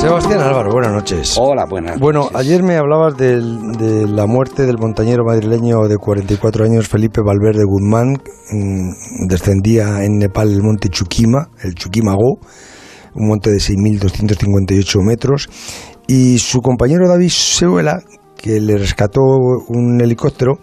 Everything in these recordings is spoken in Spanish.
Sebastián Álvaro, buenas noches. Hola, buenas Bueno, ayer me hablabas del- de la muerte del montañero madrileño de 44 años, Felipe Valverde Guzmán. Mm, Descendía en Nepal el monte Chuquima, el Chuquimago, un monte de 6.258 metros. Y su compañero David Seuela, que le rescató un helicóptero,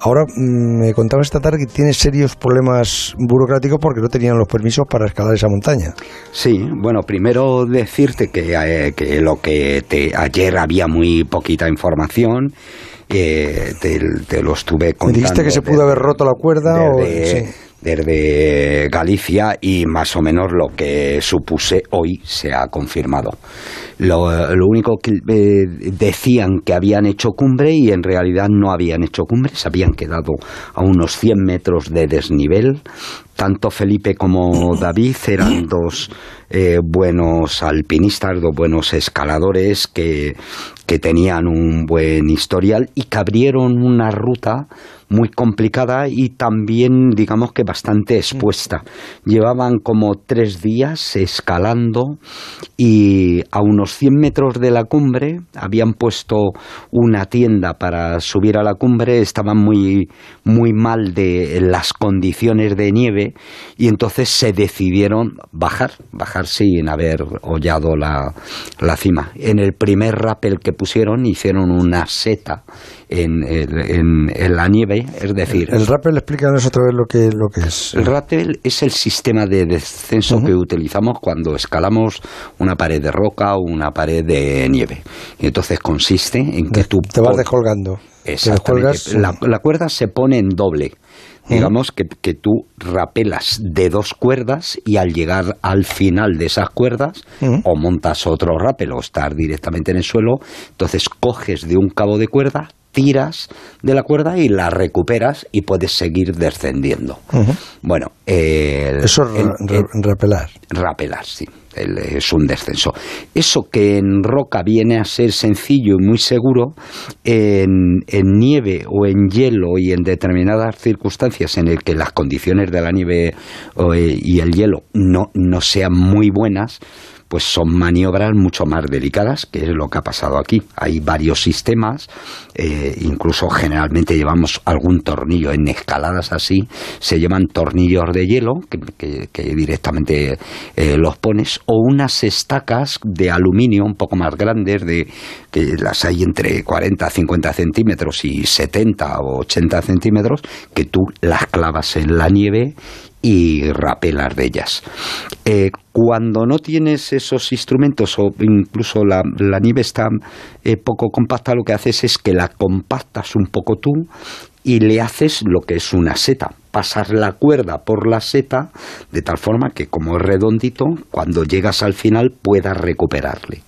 ahora mm, me contaba esta tarde que tiene serios problemas burocráticos porque no tenían los permisos para escalar esa montaña. Sí, bueno, primero decirte que, eh, que lo que te, ayer había muy poquita información. eh, te, te lo estuve Me contando. dijiste que se pudo haber roto la cuerda o... desde, sí. Desde Galicia y más o menos lo que supuse hoy se ha confirmado. Lo, lo único que eh, decían que habían hecho cumbre y en realidad no habían hecho cumbre, se habían quedado a unos 100 metros de desnivel. Tanto Felipe como David eran dos eh, buenos alpinistas, dos buenos escaladores que, que tenían un buen historial y que abrieron una ruta muy complicada y también, digamos que bastante expuesta. Llevaban como tres días escalando y a unos 100 metros de la cumbre habían puesto una tienda para subir a la cumbre, estaban muy, muy mal de las condiciones de nieve y entonces se decidieron bajar, bajar sin haber hollado la, la cima. En el primer rappel que pusieron hicieron una seta en, el- en- en la nieve, es decir, El rappel, explícanos otra vez lo que, lo que es. el rappel es el sistema de descenso que utilizamos cuando escalamos una pared de roca o una pared de nieve. Y entonces consiste en que De- tú te vas descolgando. Te Exactamente. la cuerda se pone en doble. Digamos que, que tú rapelas de dos cuerdas y al llegar al final de esas cuerdas o montas otro rappel o estás directamente en el suelo, entonces coges de un cabo de cuerda, tiras de la cuerda y la recuperas y puedes seguir descendiendo. Bueno, el- Eso es el- ra- ra- el- rapelar. rapelar, sí. El- es un descenso. Eso que en roca viene a ser sencillo y muy seguro, en, en nieve o en hielo y en determinadas circunstancias en el que las condiciones de la nieve eh, y el hielo no, no sean muy buenas, pues son maniobras mucho más delicadas, que es lo que ha pasado aquí. Hay varios sistemas, eh, incluso generalmente llevamos algún tornillo en escaladas así, se llaman tornillos de hielo, que directamente eh, los pones, o unas estacas de aluminio un poco más grandes, de, que las hay entre 40, 50 centímetros y 70 o 80 centímetros, que tú las clavas en la nieve y rapelas de ellas. Eh, cuando no tienes esos instrumentos o incluso la, la nieve está eh, poco compacta, lo que haces es que la compactas un poco tú y le haces lo que es una seta. Pasas la cuerda por la seta de tal forma que como es redondito, cuando llegas al final puedas recuperarle.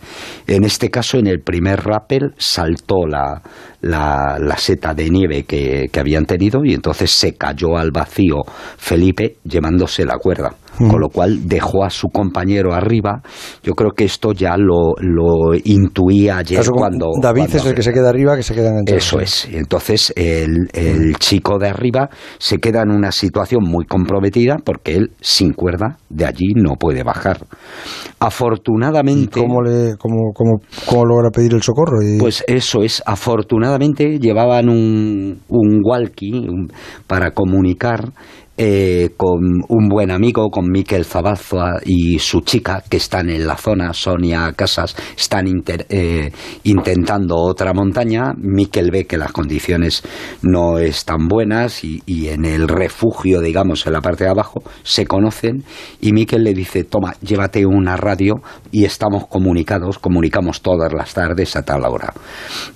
En este caso, en el primer rappel saltó la, la, la seta de nieve que, que habían tenido y entonces se cayó al vacío Felipe llevándose la cuerda. Con lo cual dejó a su compañero arriba. Yo creo que esto ya lo, lo intuía ayer cuando. David cuando es el que se queda arriba, que se queda enganchado. eso es. Entonces el, el chico de arriba se queda en una situación muy comprometida porque él sin cuerda de allí no puede bajar. ¿Y Afortunadamente, cómo, le, cómo, cómo, cómo logra pedir el socorro? Y- pues eso es. Afortunadamente llevaban un, un walkie un- para comunicar eh, con un buen amigo, con Miquel Zabaza y su chica, que están en la zona, Sonia Casas, están eh, intentando otra montaña. Miquel ve que las condiciones no están buenas y, y en el refugio, digamos, en la parte de abajo, se conocen y Miquel le dice, toma, llévate una radio y estamos comunicados, comunicamos todas las tardes a tal hora.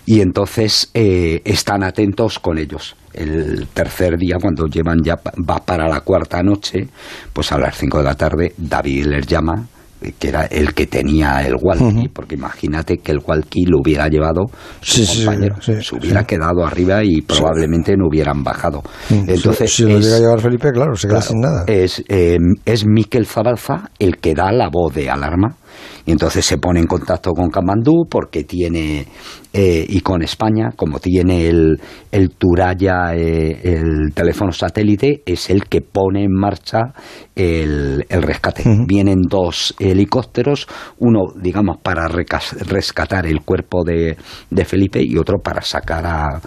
Y entonces eh, están atentos con ellos el tercer día, cuando llevan ya va para la cuarta noche, pues a las 5 de la tarde, David les llama, eh, que era el que tenía el walkie, porque imagínate que el walkie lo hubiera llevado su Sí, compañero, sí, se hubiera quedado arriba y probablemente no hubieran bajado. Entonces, si, si lo es- llega a llevar Felipe, claro, se queda Claro, sin nada. Es, eh, es Miquel Zabalza el que da la voz de alarma Y entonces se pone en contacto con Kamandú porque tiene, eh, y con España, como tiene el, el Turaya, eh, el teléfono satélite, es el que pone en marcha el, el rescate. Vienen dos helicópteros, uno, digamos, para rescatar el cuerpo de, de Felipe y otro para sacar a,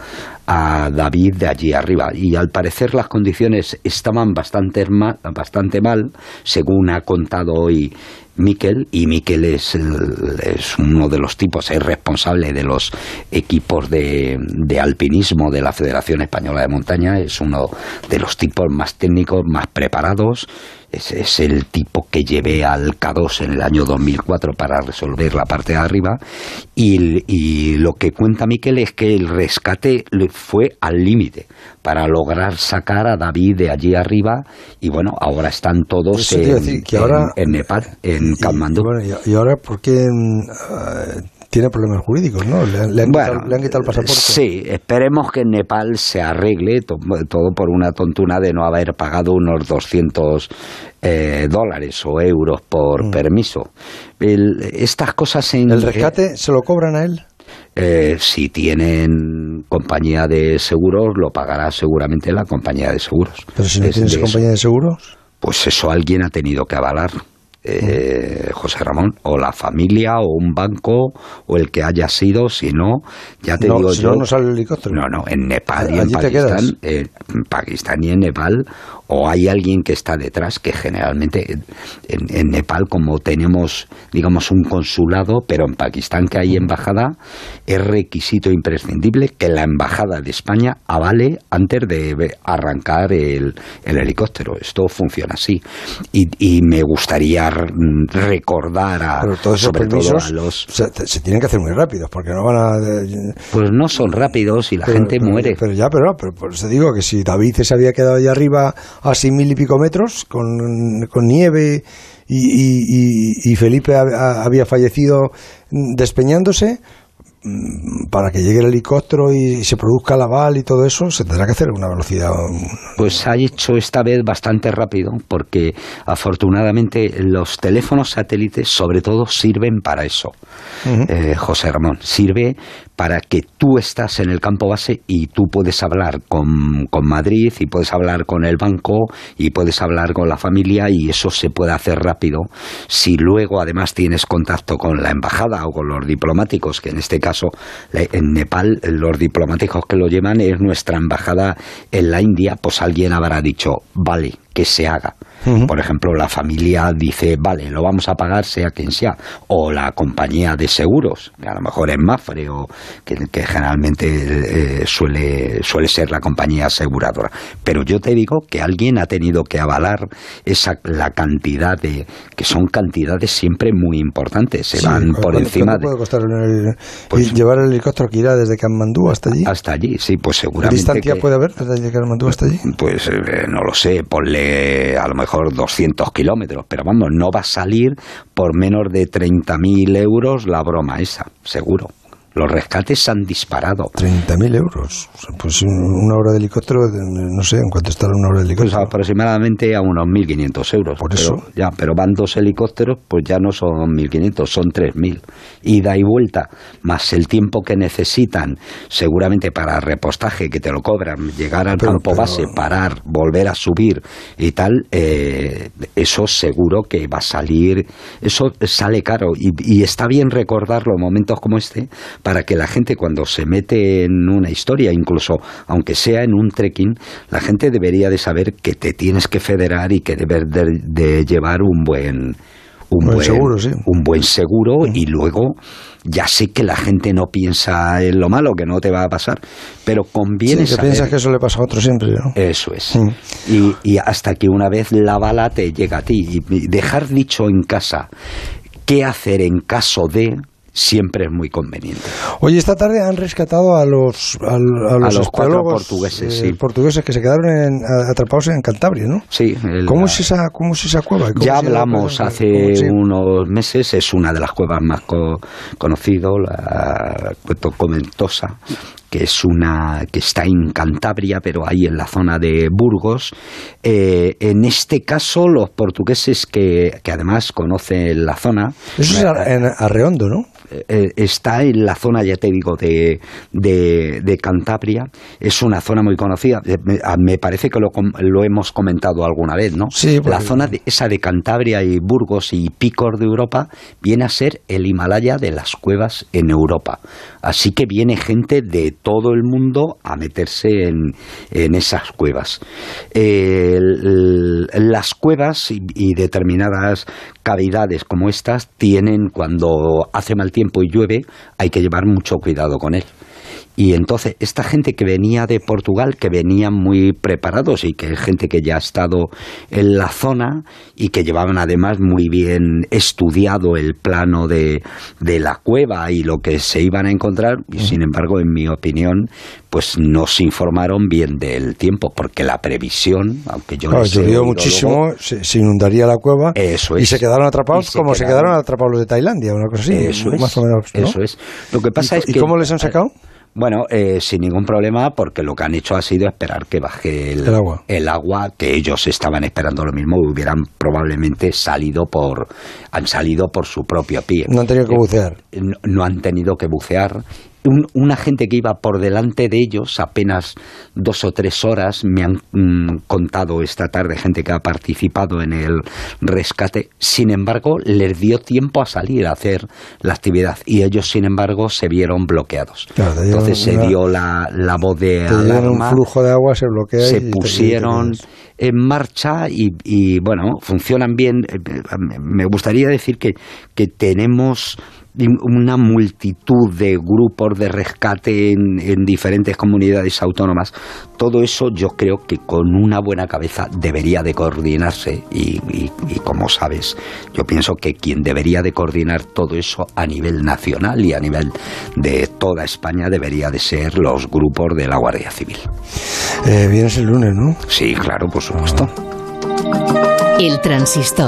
a David de allí arriba. Y al parecer las condiciones estaban bastante mal, bastante mal según ha contado hoy Miquel, y Miquel es, es, uno de los tipos, es responsable de los equipos de, de, alpinismo de la Federación Española de Montaña, es uno de los tipos más técnicos, más preparados, es, es el tipo que llevé al K2 en el año 2004 para resolver la parte de arriba, y, y lo que cuenta Miquel es que el rescate fue al límite para lograr sacar a David de allí arriba, y bueno, ahora están todos en, en, Nepal, en y, ahora, ¿por qué mm, tiene problemas jurídicos, ¿no? Le, han, quitado, el pasaporte. Sí, esperemos que en Nepal se arregle todo por una tontuna de no haber pagado unos 200 eh, dólares o euros por mm. permiso. estas cosas en... ¿El rescate se lo cobran a él? Eh, si tienen compañía de seguros, lo pagará seguramente la compañía de seguros. ¿Pero si no tienes compañía de seguros? Pues eso alguien ha tenido que avalar eh, José Ramón, o la familia, o un banco, o el que haya sido, si no, ya te digo si yo. No, sale el helicóptero. No, no, en Nepal y en Pakistán, eh, en Pakistán y en Nepal, o hay alguien que está detrás, que generalmente en, Nepal, como tenemos, digamos, un consulado, pero en Pakistán que hay embajada, es requisito imprescindible que la embajada de España avale antes de arrancar el, helicóptero. Esto funciona así. Y, me gustaría recordar a, sobre todo a los... Se, tienen que hacer muy rápidos, porque no van a... Pues no son rápidos y la gente muere. Pero ya, pero, pero por eso digo que si David se había quedado allá arriba a seis mil y pico metros, con, nieve, y, y, Felipe había fallecido despeñándose, mm, para que llegue el helicóptero y se produzca la bal y todo eso, se tendrá que hacer una velocidad. Pues ha hecho esta vez bastante rápido, porque afortunadamente los teléfonos satélites, sobre todo, sirven para eso. Eh, José Ramón, sirve para que tú estás en el campo base y tú puedes hablar con, con, Madrid y puedes hablar con el banco y puedes hablar con la familia y eso se puede hacer rápido. Si luego además tienes contacto con la embajada o con los diplomáticos, que en este caso en Nepal los diplomáticos que lo llevan es nuestra embajada en la India, pues alguien habrá dicho, vale, que se haga. Por ejemplo, la familia dice, vale, lo vamos a pagar sea quien sea, o la compañía de seguros, que a lo mejor es Mafre, o que, generalmente eh, suele, suele ser la compañía aseguradora. Pero yo te digo que alguien ha tenido que avalar esa, la cantidad de, que son cantidades siempre muy importantes, se van por encima de... puede costar pues llevar el helicóptero que irá desde Kathmandú hasta allí? Hasta allí, sí, pues seguramente... ¿Qué distancia puede haber desde Kathmandú hasta allí? Pues eh, no lo sé, ponle a lo mejor 200 kilómetros, pero vamos, no va a salir por menos de 30.000 euros la broma esa, seguro. Los rescates se han disparado. 30.000 euros. Pues una hora de helicóptero, no sé, ¿en cuánto está una hora de pues helicóptero? Pues aproximadamente a unos 1.500 euros. Por eso. Pero, ya, pero van dos helicópteros, pues ya no son 1.500, son 3.000. Ida y vuelta, más el tiempo que necesitan, seguramente para repostaje, que te lo cobran, llegar al campo base, parar, volver a subir y tal, eh, eso seguro que va a salir, eso sale caro. Y, y está bien recordarlo en momentos como este, para que la gente cuando se mete en una historia, incluso aunque sea en un trekking, la gente debería de saber que te tienes que federar y que debes de, llevar un buen un buen, seguro, un buen seguro y luego ya sé que la gente no piensa en lo malo que no te va a pasar, pero conviene sí, que piensas que eso le pasa a otro siempre, ¿no? Eso es. Y, y, hasta que una vez la bala te llega a ti y dejar dicho en casa qué hacer en caso de siempre es muy conveniente. Oye, esta tarde han rescatado a los a, los, cuatro portugueses, eh, portugueses que se quedaron atrapados en Cantabria, ¿no? Sí. ¿Cómo, es esa, ¿Cómo es esa cueva? Ya hablamos hace unos meses, es una de las cuevas más conocidas, la Cueto Comentosa, que es una que está en Cantabria, pero ahí en la zona de Burgos. Eh, en este caso, los portugueses que, que además conocen la zona. Eso es en Arreondo, ¿no? Eh, está en la zona, ya te digo, de, de, Cantabria. Es una zona muy conocida. Eh, me, parece que lo, lo, hemos comentado alguna vez, ¿no? Sí, La zona de, esa de Cantabria y Burgos y Picor de Europa viene a ser el Himalaya de las cuevas en Europa. Así que viene gente de todo el mundo a meterse en, en esas cuevas. las cuevas y, y determinadas cavidades como estas tienen, cuando hace mal tiempo y llueve, hay que llevar mucho cuidado con él. Y entonces, esta gente que venía de Portugal, que venían muy preparados y que es gente que ya ha estado en la zona y que llevaban además muy bien estudiado el plano de, de la cueva y lo que se iban a encontrar, y sin embargo, en mi opinión, pues no se informaron bien del tiempo, porque la previsión, aunque yo no llovió muchísimo, se, inundaría la cueva y se quedaron atrapados como se quedaron atrapados los de Tailandia, una cosa así. Eso es, más o menos, eso es. Lo que pasa es que... ¿Y cómo les han sacado? Bueno, eh, sin ningún problema, porque lo que han hecho ha sido esperar que baje el, agua. el, agua. que ellos estaban esperando lo mismo, hubieran probablemente salido por, han salido por su propio pie. No han tenido que bucear. Eh, no han tenido que bucear una gente que iba por delante de ellos, apenas dos o tres horas, me han mm, contado esta tarde gente que ha participado en el rescate, sin embargo, les dio tiempo a salir a hacer la actividad y ellos, sin embargo, se vieron bloqueados. Entonces se dio la, la voz de alarma. un flujo de agua, se bloquea. Se pusieron en marcha y, bueno, funcionan bien. Eh, me gustaría decir que, que tenemos una multitud de grupos de rescate en, diferentes comunidades autónomas. Todo eso yo creo que con una buena cabeza debería de coordinarse y, como sabes, yo pienso que quien debería de coordinar todo eso a nivel nacional y a nivel de toda España debería de ser los grupos de la Guardia Civil. Eh, vienes el lunes, ¿no? Sí, claro, por supuesto. El transistor.